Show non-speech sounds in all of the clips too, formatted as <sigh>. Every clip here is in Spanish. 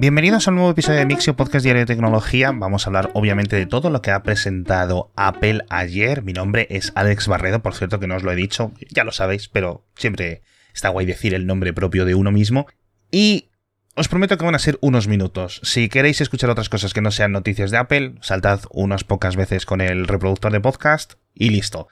Bienvenidos a un nuevo episodio de Mixio Podcast Diario de Tecnología. Vamos a hablar obviamente de todo lo que ha presentado Apple ayer. Mi nombre es Alex Barredo, por cierto que no os lo he dicho, ya lo sabéis, pero siempre está guay decir el nombre propio de uno mismo. Y os prometo que van a ser unos minutos. Si queréis escuchar otras cosas que no sean noticias de Apple, saltad unas pocas veces con el reproductor de podcast y listo.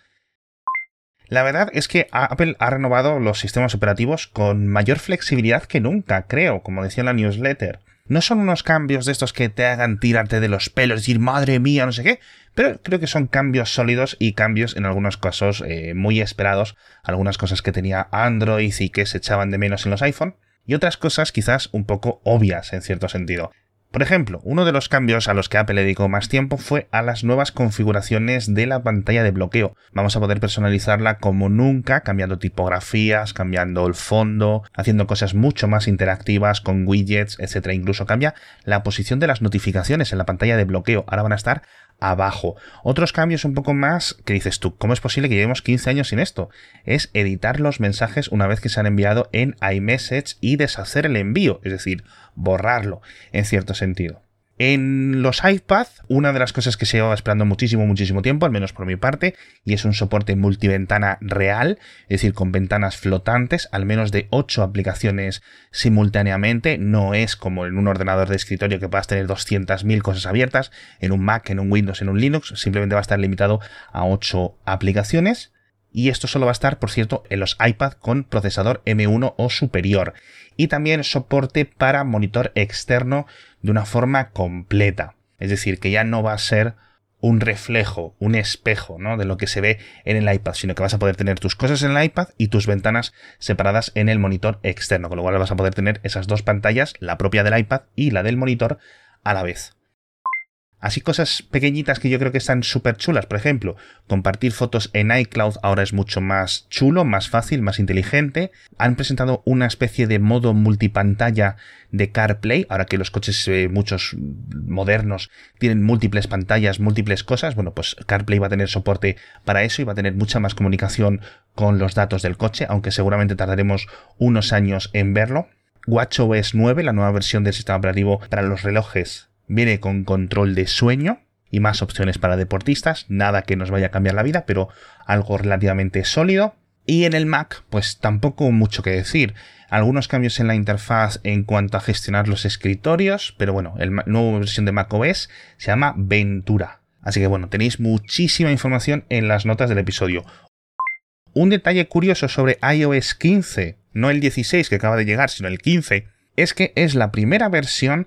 La verdad es que Apple ha renovado los sistemas operativos con mayor flexibilidad que nunca, creo, como decía en la newsletter. No son unos cambios de estos que te hagan tirarte de los pelos, decir madre mía, no sé qué, pero creo que son cambios sólidos y cambios en algunos casos eh, muy esperados, algunas cosas que tenía Android y que se echaban de menos en los iPhone, y otras cosas quizás un poco obvias en cierto sentido. Por ejemplo, uno de los cambios a los que Apple dedicó más tiempo fue a las nuevas configuraciones de la pantalla de bloqueo. Vamos a poder personalizarla como nunca, cambiando tipografías, cambiando el fondo, haciendo cosas mucho más interactivas con widgets, etc. Incluso cambia la posición de las notificaciones en la pantalla de bloqueo. Ahora van a estar abajo. Otros cambios un poco más que dices tú, ¿cómo es posible que llevemos 15 años sin esto? Es editar los mensajes una vez que se han enviado en iMessage y deshacer el envío, es decir, borrarlo en cierto sentido. En los iPad, una de las cosas que se lleva esperando muchísimo, muchísimo tiempo, al menos por mi parte, y es un soporte multiventana real, es decir, con ventanas flotantes, al menos de 8 aplicaciones simultáneamente, no es como en un ordenador de escritorio que puedas tener 200.000 cosas abiertas, en un Mac, en un Windows, en un Linux, simplemente va a estar limitado a 8 aplicaciones. Y esto solo va a estar, por cierto, en los iPad con procesador M1 o superior. Y también soporte para monitor externo de una forma completa. Es decir, que ya no va a ser un reflejo, un espejo, ¿no? De lo que se ve en el iPad, sino que vas a poder tener tus cosas en el iPad y tus ventanas separadas en el monitor externo, con lo cual vas a poder tener esas dos pantallas, la propia del iPad y la del monitor, a la vez. Así cosas pequeñitas que yo creo que están súper chulas. Por ejemplo, compartir fotos en iCloud ahora es mucho más chulo, más fácil, más inteligente. Han presentado una especie de modo multipantalla de CarPlay. Ahora que los coches, eh, muchos modernos, tienen múltiples pantallas, múltiples cosas. Bueno, pues CarPlay va a tener soporte para eso y va a tener mucha más comunicación con los datos del coche, aunque seguramente tardaremos unos años en verlo. WatchOS 9, la nueva versión del sistema operativo para los relojes Viene con control de sueño y más opciones para deportistas, nada que nos vaya a cambiar la vida, pero algo relativamente sólido. Y en el Mac, pues tampoco mucho que decir. Algunos cambios en la interfaz en cuanto a gestionar los escritorios, pero bueno, la nueva versión de Mac OS se llama Ventura. Así que bueno, tenéis muchísima información en las notas del episodio. Un detalle curioso sobre iOS 15, no el 16 que acaba de llegar, sino el 15, es que es la primera versión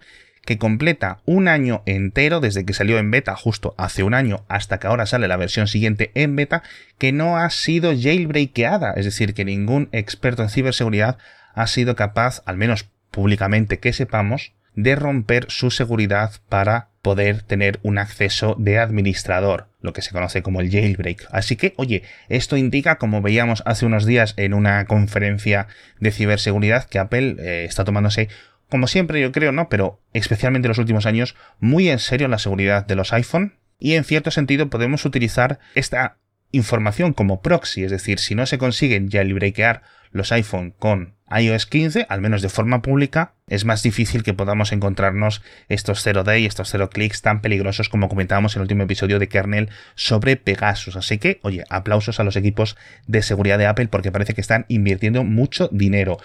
que completa un año entero desde que salió en beta justo hace un año hasta que ahora sale la versión siguiente en beta que no ha sido jailbreakeada, es decir, que ningún experto en ciberseguridad ha sido capaz, al menos públicamente que sepamos, de romper su seguridad para poder tener un acceso de administrador, lo que se conoce como el jailbreak. Así que, oye, esto indica, como veíamos hace unos días en una conferencia de ciberseguridad, que Apple eh, está tomándose como siempre yo creo, ¿no? Pero especialmente en los últimos años, muy en serio la seguridad de los iPhone y en cierto sentido podemos utilizar esta información como proxy, es decir, si no se consiguen jailbreakear los iPhone con iOS 15, al menos de forma pública, es más difícil que podamos encontrarnos estos 0day, estos 0 clics tan peligrosos como comentábamos en el último episodio de kernel sobre Pegasus. Así que, oye, aplausos a los equipos de seguridad de Apple porque parece que están invirtiendo mucho dinero.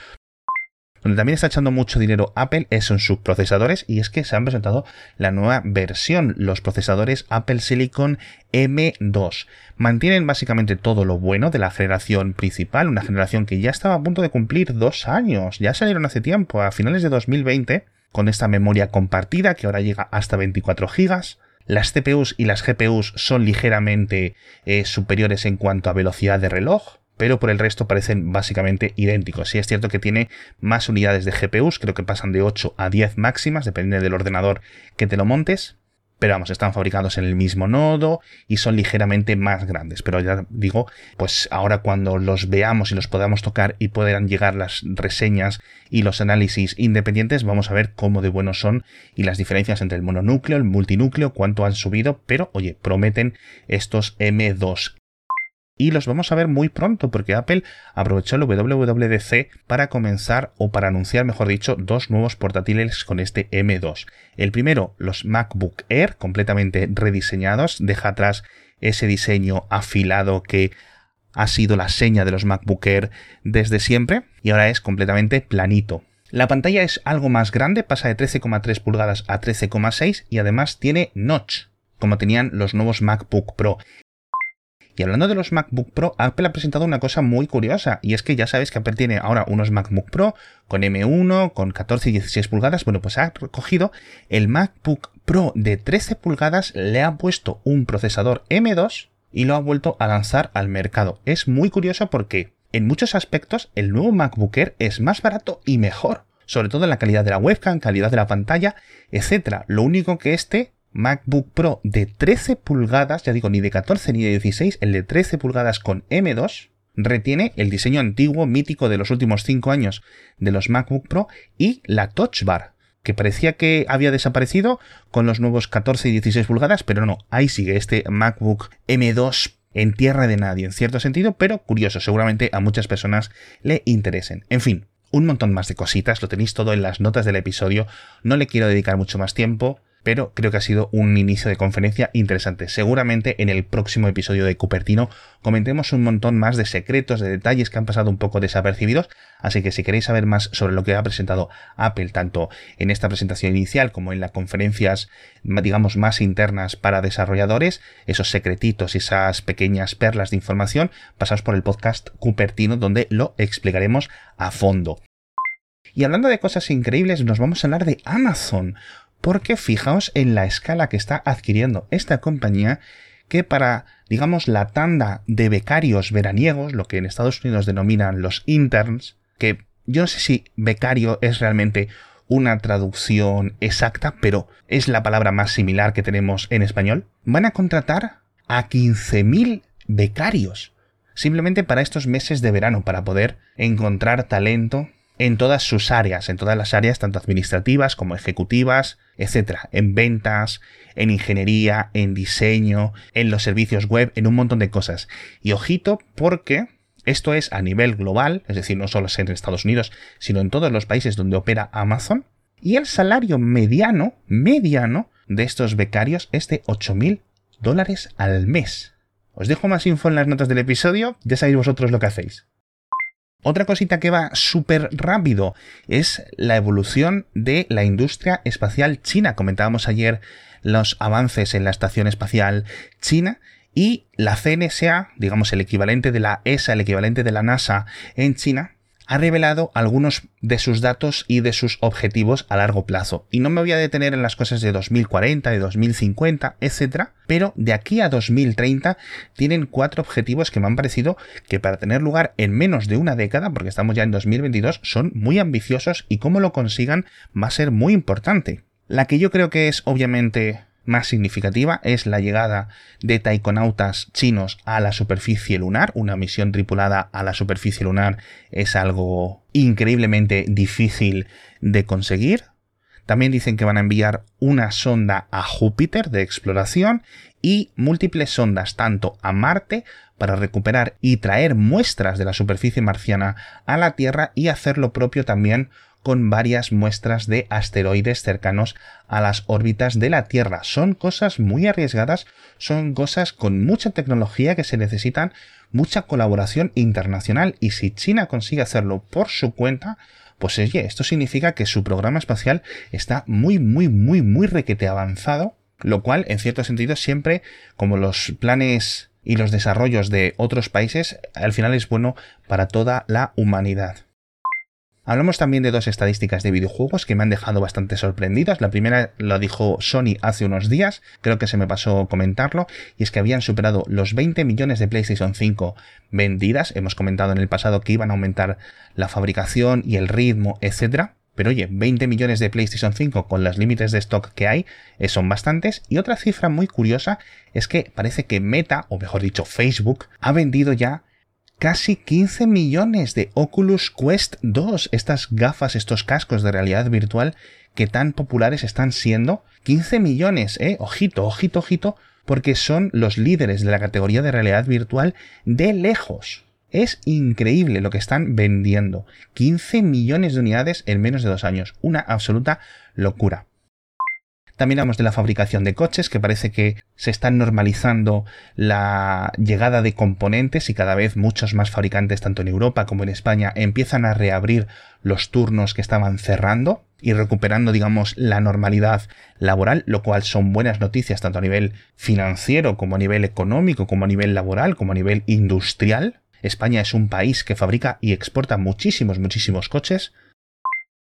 Donde también está echando mucho dinero Apple es en sus procesadores y es que se han presentado la nueva versión, los procesadores Apple Silicon M2. Mantienen básicamente todo lo bueno de la generación principal, una generación que ya estaba a punto de cumplir dos años, ya salieron hace tiempo, a finales de 2020, con esta memoria compartida que ahora llega hasta 24 GB. Las CPUs y las GPUs son ligeramente eh, superiores en cuanto a velocidad de reloj, pero por el resto parecen básicamente idénticos. Sí es cierto que tiene más unidades de GPUs, creo que pasan de 8 a 10 máximas, depende del ordenador que te lo montes. Pero vamos, están fabricados en el mismo nodo y son ligeramente más grandes. Pero ya digo, pues ahora cuando los veamos y los podamos tocar y puedan llegar las reseñas y los análisis independientes, vamos a ver cómo de buenos son y las diferencias entre el mononúcleo, el multinúcleo, cuánto han subido. Pero oye, prometen estos M2 y los vamos a ver muy pronto porque Apple aprovechó el WWDC para comenzar o para anunciar, mejor dicho, dos nuevos portátiles con este M2. El primero, los MacBook Air, completamente rediseñados, deja atrás ese diseño afilado que ha sido la seña de los MacBook Air desde siempre y ahora es completamente planito. La pantalla es algo más grande, pasa de 13,3 pulgadas a 13,6 y además tiene notch, como tenían los nuevos MacBook Pro. Y hablando de los MacBook Pro, Apple ha presentado una cosa muy curiosa, y es que ya sabéis que Apple tiene ahora unos MacBook Pro con M1, con 14 y 16 pulgadas. Bueno, pues ha recogido el MacBook Pro de 13 pulgadas, le ha puesto un procesador M2 y lo ha vuelto a lanzar al mercado. Es muy curioso porque en muchos aspectos el nuevo MacBook Air es más barato y mejor, sobre todo en la calidad de la webcam, calidad de la pantalla, etc. Lo único que este MacBook Pro de 13 pulgadas, ya digo, ni de 14 ni de 16, el de 13 pulgadas con M2, retiene el diseño antiguo, mítico de los últimos 5 años de los MacBook Pro y la Touch Bar, que parecía que había desaparecido con los nuevos 14 y 16 pulgadas, pero no, ahí sigue este MacBook M2 en tierra de nadie, en cierto sentido, pero curioso, seguramente a muchas personas le interesen. En fin, un montón más de cositas, lo tenéis todo en las notas del episodio, no le quiero dedicar mucho más tiempo, pero creo que ha sido un inicio de conferencia interesante. Seguramente en el próximo episodio de Cupertino comentemos un montón más de secretos, de detalles que han pasado un poco desapercibidos, así que si queréis saber más sobre lo que ha presentado Apple, tanto en esta presentación inicial como en las conferencias, digamos, más internas para desarrolladores, esos secretitos y esas pequeñas perlas de información, pasaos por el podcast Cupertino donde lo explicaremos a fondo. Y hablando de cosas increíbles, nos vamos a hablar de Amazon, porque fijaos en la escala que está adquiriendo esta compañía que para, digamos, la tanda de becarios veraniegos, lo que en Estados Unidos denominan los interns, que yo no sé si becario es realmente una traducción exacta, pero es la palabra más similar que tenemos en español, van a contratar a 15.000 becarios simplemente para estos meses de verano, para poder encontrar talento en todas sus áreas, en todas las áreas, tanto administrativas como ejecutivas, etcétera, en ventas, en ingeniería, en diseño, en los servicios web, en un montón de cosas. Y ojito, porque esto es a nivel global, es decir, no solo en Estados Unidos, sino en todos los países donde opera Amazon. Y el salario mediano, mediano, de estos becarios es de 8.000 dólares al mes. Os dejo más info en las notas del episodio, ya sabéis vosotros lo que hacéis. Otra cosita que va súper rápido es la evolución de la industria espacial china. Comentábamos ayer los avances en la estación espacial china y la CNSA, digamos el equivalente de la ESA, el equivalente de la NASA en China, ha revelado algunos de sus datos y de sus objetivos a largo plazo. Y no me voy a detener en las cosas de 2040, de 2050, etc. Pero de aquí a 2030 tienen cuatro objetivos que me han parecido que para tener lugar en menos de una década, porque estamos ya en 2022, son muy ambiciosos y cómo lo consigan va a ser muy importante. La que yo creo que es obviamente más significativa es la llegada de taikonautas chinos a la superficie lunar. Una misión tripulada a la superficie lunar es algo increíblemente difícil de conseguir. También dicen que van a enviar una sonda a Júpiter de exploración y múltiples sondas tanto a Marte para recuperar y traer muestras de la superficie marciana a la Tierra y hacer lo propio también con varias muestras de asteroides cercanos a las órbitas de la Tierra. Son cosas muy arriesgadas, son cosas con mucha tecnología que se necesitan mucha colaboración internacional y si China consigue hacerlo por su cuenta, pues oye, esto significa que su programa espacial está muy, muy, muy, muy requete avanzado, lo cual en cierto sentido siempre, como los planes y los desarrollos de otros países, al final es bueno para toda la humanidad. Hablamos también de dos estadísticas de videojuegos que me han dejado bastante sorprendidas. La primera lo dijo Sony hace unos días, creo que se me pasó comentarlo, y es que habían superado los 20 millones de PlayStation 5 vendidas. Hemos comentado en el pasado que iban a aumentar la fabricación y el ritmo, etc. Pero oye, 20 millones de PlayStation 5 con los límites de stock que hay eh, son bastantes. Y otra cifra muy curiosa es que parece que Meta, o mejor dicho Facebook, ha vendido ya casi 15 millones de Oculus Quest 2, estas gafas, estos cascos de realidad virtual que tan populares están siendo. 15 millones, eh, ojito, ojito, ojito, porque son los líderes de la categoría de realidad virtual de lejos. Es increíble lo que están vendiendo. 15 millones de unidades en menos de dos años. Una absoluta locura. También hablamos de la fabricación de coches, que parece que se está normalizando la llegada de componentes y cada vez muchos más fabricantes, tanto en Europa como en España, empiezan a reabrir los turnos que estaban cerrando y recuperando, digamos, la normalidad laboral, lo cual son buenas noticias tanto a nivel financiero como a nivel económico, como a nivel laboral, como a nivel industrial. España es un país que fabrica y exporta muchísimos, muchísimos coches.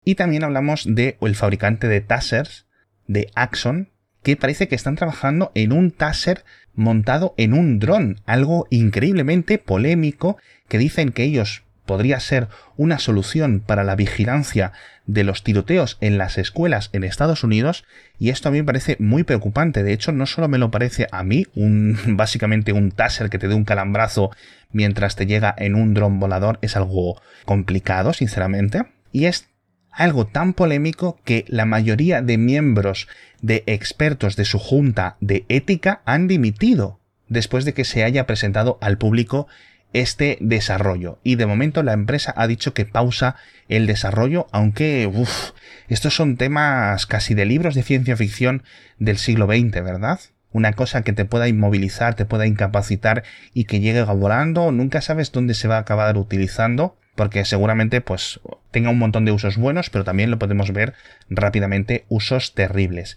Y también hablamos de el fabricante de tasers, de Axon que parece que están trabajando en un taser montado en un dron, algo increíblemente polémico que dicen que ellos podría ser una solución para la vigilancia de los tiroteos en las escuelas en Estados Unidos y esto a mí me parece muy preocupante. De hecho, no solo me lo parece a mí, un <laughs> básicamente un taser que te dé un calambrazo mientras te llega en un dron volador es algo complicado, sinceramente, y es algo tan polémico que la mayoría de miembros de expertos de su junta de ética han dimitido después de que se haya presentado al público este desarrollo. Y de momento la empresa ha dicho que pausa el desarrollo, aunque uff, estos son temas casi de libros de ciencia ficción del siglo XX, ¿verdad? Una cosa que te pueda inmovilizar, te pueda incapacitar y que llegue volando, nunca sabes dónde se va a acabar utilizando porque seguramente pues tenga un montón de usos buenos, pero también lo podemos ver rápidamente usos terribles.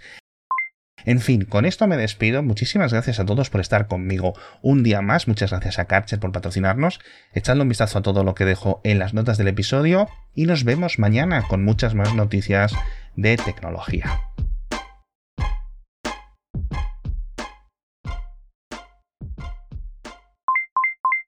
En fin, con esto me despido. Muchísimas gracias a todos por estar conmigo un día más. Muchas gracias a Karcher por patrocinarnos. Echadle un vistazo a todo lo que dejo en las notas del episodio y nos vemos mañana con muchas más noticias de tecnología.